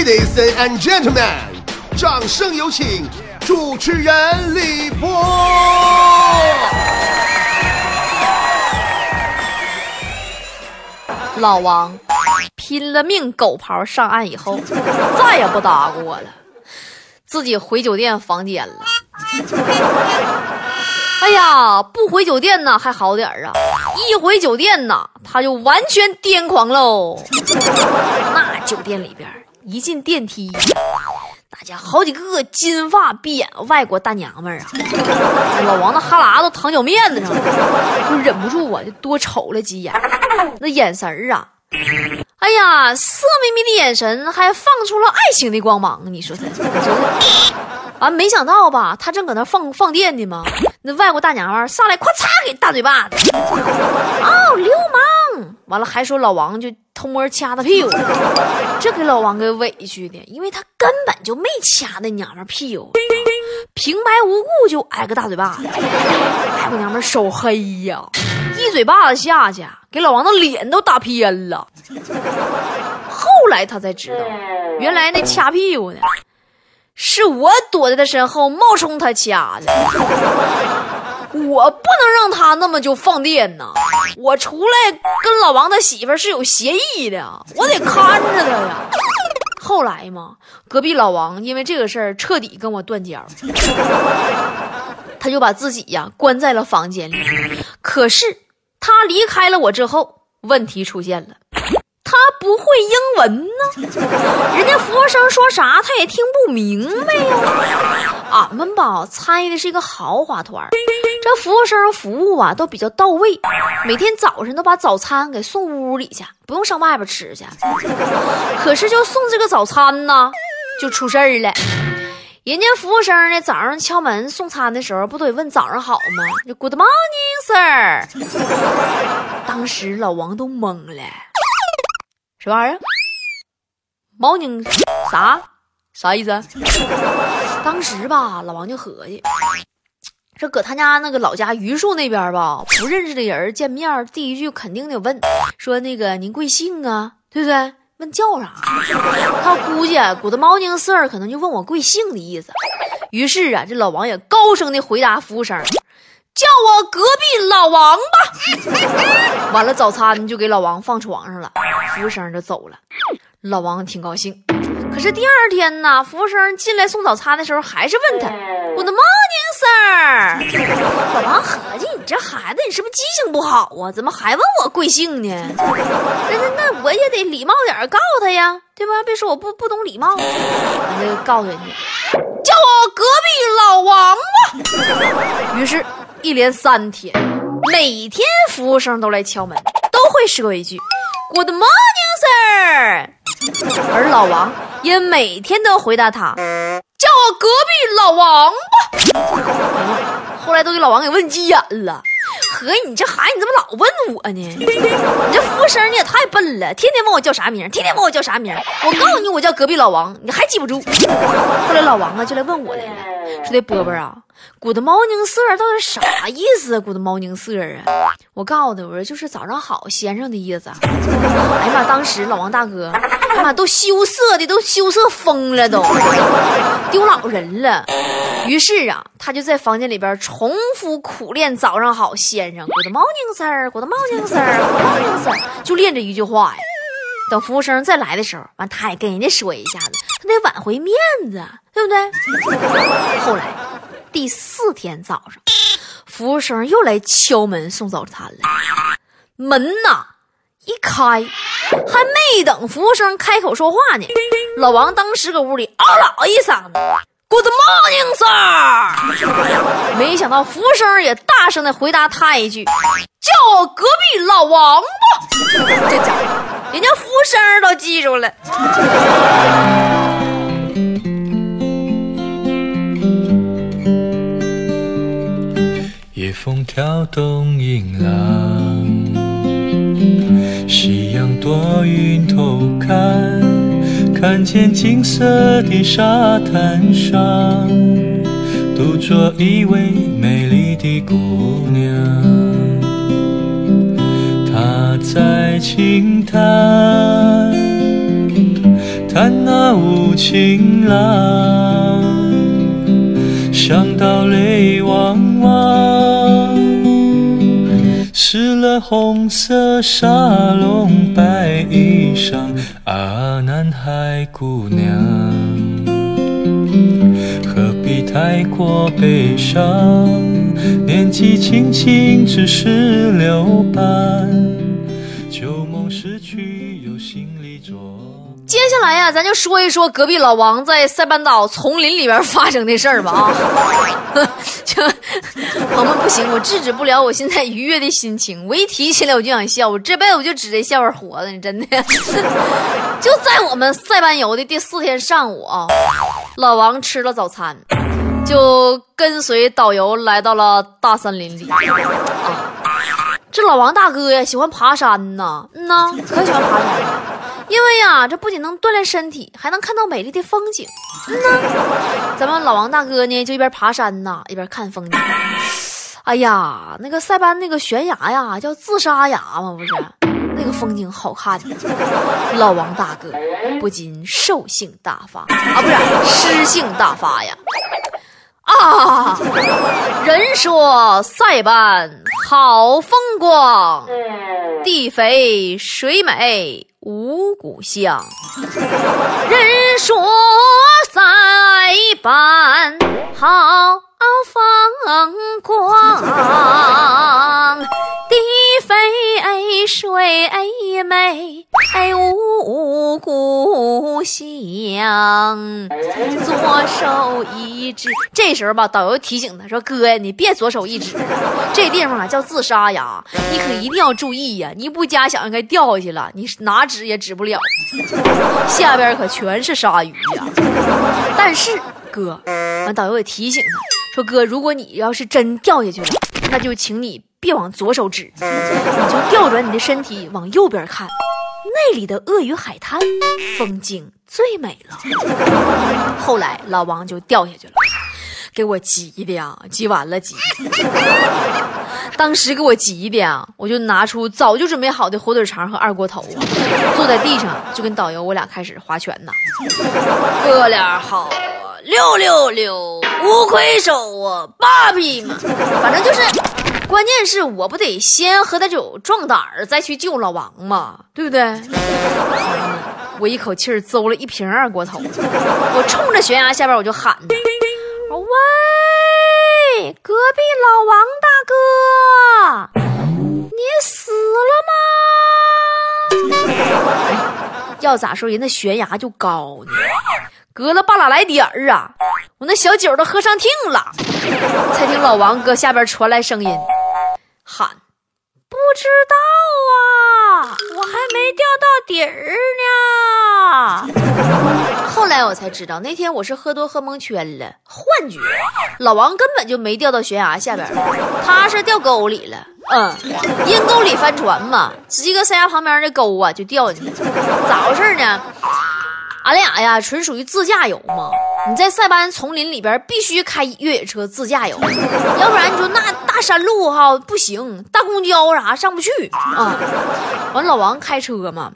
Ladies and gentlemen，掌声有请主持人李波。老王拼了命狗刨上岸以后，再也不搭过我了，自己回酒店房间了。哎呀，不回酒店呢还好点啊，一回酒店呢，他就完全癫狂喽。那酒店里边一进电梯，大家好几个金发碧眼外国大娘们儿啊，老王的哈喇都淌脚面子上了，就忍不住啊，就多瞅了几眼，那眼神儿啊，哎呀，色眯眯的眼神还放出了爱情的光芒，你说他，你说完没想到吧？他正搁那放放电呢嘛，那外国大娘们上来，咵嚓给大嘴巴子，哦，流氓！完了还说老王就偷摸掐他屁股，这给老王给委屈的，因为他根本就没掐那娘们屁股，平白无故就挨个大嘴巴子，外国娘们手黑呀，一嘴巴子下去，给老王的脸都打偏了。后来他才知道，原来那掐屁股的。是我躲在他身后冒充他掐的，我不能让他那么就放电呐！我出来跟老王他媳妇是有协议的，我得看着他呀。后来嘛，隔壁老王因为这个事儿彻底跟我断交，他就把自己呀关在了房间里。可是他离开了我之后，问题出现了。他不会英文呢，人家服务生说啥他也听不明白呀。俺们吧参与的是一个豪华团，这服务生服务啊都比较到位，每天早上都把早餐给送屋里去，不用上外边吃去。可是就送这个早餐呢，就出事儿了。人家服务生呢早上敲门送餐的时候，不都得问早上好吗？Good morning, sir。当时老王都懵了。什么玩意儿？毛宁啥啥意思？当时吧，老王就合计，这搁他家那个老家榆树那边吧，不认识的人见面，第一句肯定得问，说那个您贵姓啊？对不对？问叫啥？他估计古的毛宁 Sir 可能就问我贵姓的意思。于是啊，这老王也高声的回答服务生。叫我隔壁老王吧。完了，早餐就给老王放床上了，服务生就走了。老王挺高兴。可是第二天呢，服务生进来送早餐的时候，还是问他：“Good morning, sir。”老王合计：“你这孩子，你是不是记性不好啊？怎么还问我贵姓呢？那那那我也得礼貌点告诉他呀，对吧？别说我不不懂礼貌。”我就告诉人家：“叫我隔壁老王吧。”于是。一连三天，每天服务生都来敲门，都会说一句 “Good morning, sir”，而老王也每天都回答他：“隔壁老王吧。”后来都给老王给问急眼了。合计你这孩子，你怎么老问我呢？你这服务生你也太笨了，天天问我叫啥名，天天问我叫啥名。我告诉你，我叫隔壁老王，你还记不住。后来老王啊就来问我来了，说的波波啊，Good morning sir 到底啥意思？Good morning sir 啊，我告诉他，我说就是早上好，先生的意思。哎呀妈，当时老王大哥，哎呀妈，都羞涩的都羞涩疯了，都丢老人了。于是啊，他就在房间里边重复苦练“早上好，先生 ”，Good morning sir，Good morning sir，Good morning sir，就练这一句话呀。等服务生再来的时候，完他也跟人家说一下子，他得挽回面子，对不对？后来第四天早上，服务生又来敲门送早餐了，门呐一开，还没等服务生开口说话呢，老王当时搁屋里嗷啦一嗓子。Good morning, sir。没想到服务生也大声的回答他一句：“叫我隔壁老王吧。”这家伙，人家服务生都记住了。夜风挑动银浪，夕阳躲云偷看。看见金色的沙滩上，独坐一位美丽的姑娘。她在轻叹，叹那无情郎，想到泪汪汪。湿了红色纱笼白衣裳啊，南海姑娘，何必太过悲伤？年纪轻轻只是留伴，接下来呀，咱就说一说隔壁老王在塞班岛丛林里边发生的事儿吧啊！就 朋友们不行，我制止不了我现在愉悦的心情，我一提起来我就想笑，我这辈子我就指这笑话活的，真的。就在我们塞班游的第四天上午啊，老王吃了早餐，就跟随导游来到了大森林里。这老王大哥呀，喜欢爬山呐，嗯呐，可喜欢爬山了。因为呀，这不仅能锻炼身体，还能看到美丽的风景。嗯呐，咱们老王大哥呢，就一边爬山呐，一边看风景。哎呀，那个塞班那个悬崖呀，叫自杀崖嘛，不是？那个风景好看。老王大哥不禁兽性大发啊，不是诗性大发呀。啊，人说塞班好风光，地肥水美五谷香。人说塞班好风光，地肥水哎美五谷香。左手一指，这时候吧，导游提醒他说：“哥呀，你别左手一指，这地方啊叫自杀崖，你可一定要注意呀！你不加小心该掉下去了，你哪指也指不了，下边可全是鲨鱼呀。但是哥，完导游也提醒他说：哥，如果你要是真掉下去了，那就请你别往左手指，你就调转你的身体往右边看，那里的鳄鱼海滩风景最美了。”后来老王就掉下去了，给我急的呀，急完了急。当时给我急的呀，我就拿出早就准备好的火腿肠和二锅头，坐在地上就跟导游我俩开始划拳呐。哥俩好啊，六六六，无魁首啊，八匹马，反正就是，关键是我不得先喝点酒壮胆儿，再去救老王嘛，对不对？我一口气儿邹了一瓶二锅头，我冲着悬崖下边我就喊：“喂，隔壁老王大哥，你死了吗？”，要咋说人那悬崖就高呢，隔了半拉来点儿啊，我那小酒都喝上听了，才听老王搁下边传来声音，喊：“不知道啊，我还没掉到底儿呢。后来我才知道，那天我是喝多喝蒙圈了，幻觉。老王根本就没掉到悬崖下边，他是掉沟里了。嗯，阴沟里翻船嘛，直接搁山崖旁边那沟啊就掉进去了。咋回事呢？俺俩呀，纯属于自驾游嘛。你在塞班丛林里边必须开越野车自驾游，要不然你说那大山路哈不行，大公交啥上不去啊。完，老王开车嘛，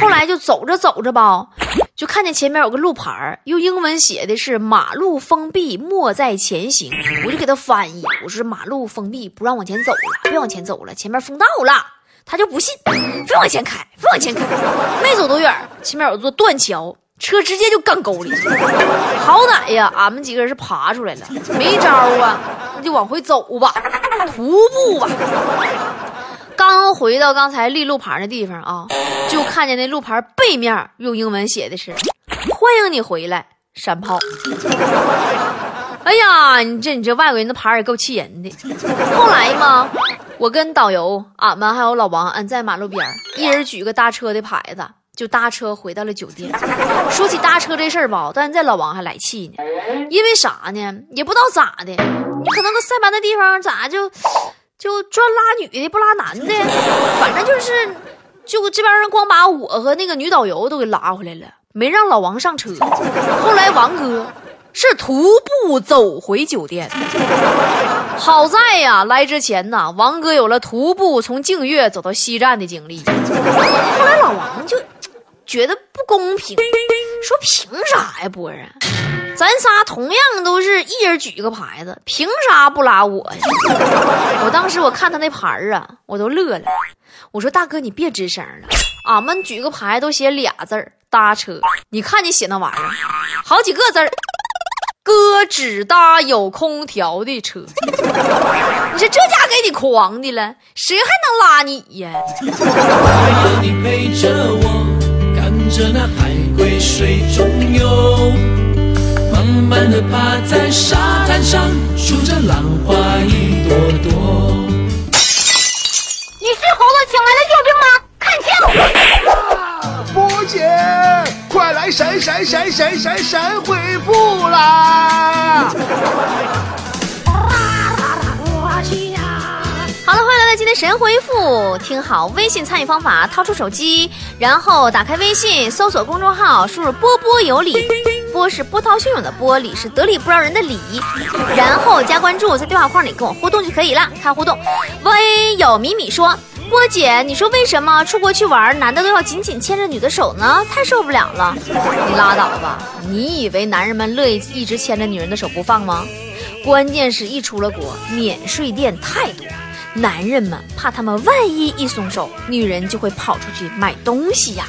后来就走着走着吧，就看见前面有个路牌，用英文写的是“马路封闭，莫再前行”。我就给他翻译，我说：“马路封闭，不让往前走了，别往前走了，前面封道了。”他就不信，非往前开，非往前开。没走多远，前面有座断桥。车直接就干沟里去了，好歹呀，俺们几个人是爬出来了，没招啊，那就往回走吧，徒步吧。刚回到刚才立路牌的地方啊，就看见那路牌背面用英文写的是“欢迎你回来，山炮”。哎呀，你这你这外国人的牌也够气人的。后来嘛，我跟导游、俺们还有老王，俺在马路边一人举个搭车的牌子。就搭车回到了酒店。说起搭车这事儿吧，到现在老王还来气呢。因为啥呢？也不知道咋的，你可能个塞班的地方咋就就专拉女的不拉男的，反正就是就这边人光把我和那个女导游都给拉回来了，没让老王上车。后来王哥是徒步走回酒店。好在呀，来之前呐，王哥有了徒步从净月走到西站的经历。后来老王就。觉得不公平。说凭啥呀，波儿啊？咱仨同样都是一人举一个牌子，凭啥不拉我呀？我当时我看他那牌儿啊，我都乐了。我说大哥，你别吱声了，俺们举个牌都写俩字儿搭车，你看你写那玩意儿，好几个字儿。哥只搭有空调的车，你说这家给你狂的了，谁还能拉你呀？着，那海龟水中游，慢慢的趴在沙滩上，数着浪花一神回复。听好，微信参与方法：掏出手机，然后打开微信，搜索公众号，输入“波波有理”，波是波涛汹涌的波，理是得理不饶人的理，然后加关注，在对话框里跟我互动就可以了。看互动，微有米米说。波姐，你说为什么出国去玩，男的都要紧紧牵着女的手呢？太受不了了！你拉倒吧！你以为男人们乐意一直牵着女人的手不放吗？关键是一出了国，免税店太多，男人们怕他们万一一松手，女人就会跑出去买东西呀。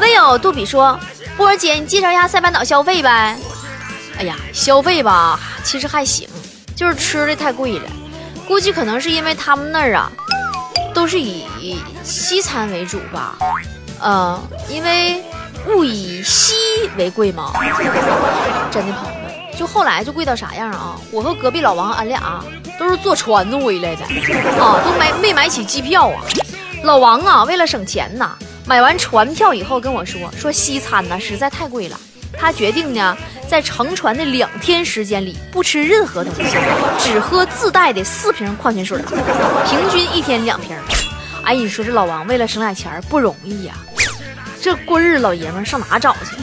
唯有杜比说：“波儿姐，你介绍一下塞班岛消费呗？”哎呀，消费吧，其实还行，就是吃的太贵了，估计可能是因为他们那儿啊。都是以西餐为主吧，呃，因为物以稀为贵嘛。真的朋友们，就后来就贵到啥样啊？我和隔壁老王俺俩都是坐船子回来的啊，都没没买起机票啊。老王啊，为了省钱呐，买完船票以后跟我说，说西餐呢实在太贵了。他决定呢，在乘船的两天时间里不吃任何东西，只喝自带的四瓶矿泉水，平均一天两瓶。哎，你说这老王为了省俩钱不容易呀，这过日老爷们上哪找去？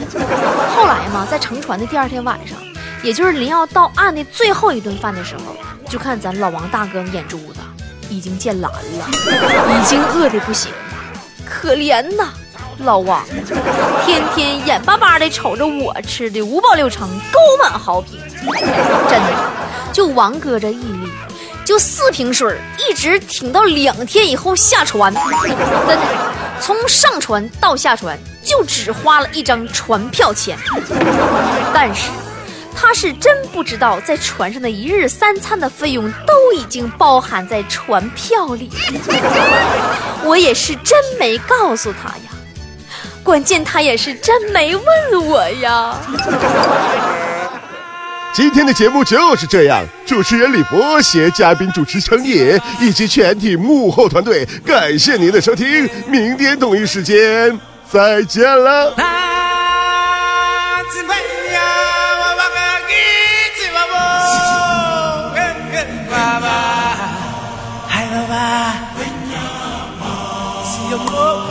后来嘛，在乘船的第二天晚上，也就是临要到岸的最后一顿饭的时候，就看咱老王大哥眼珠子已经见蓝了，已经饿得不行了，可怜呐。老王，天天眼巴巴的瞅着我吃的五饱六撑、沟满好评，真的，就王哥这毅力，就四瓶水一直挺到两天以后下船，真的，从上船到下船就只花了一张船票钱，但是。他是真不知道，在船上的一日三餐的费用都已经包含在船票里。我也是真没告诉他呀。关键他也是真没问我呀。今天的节目就是这样，主持人李博携嘉宾主持程野以及全体幕后团队，感谢您的收听，明天同一时间再见了。your love.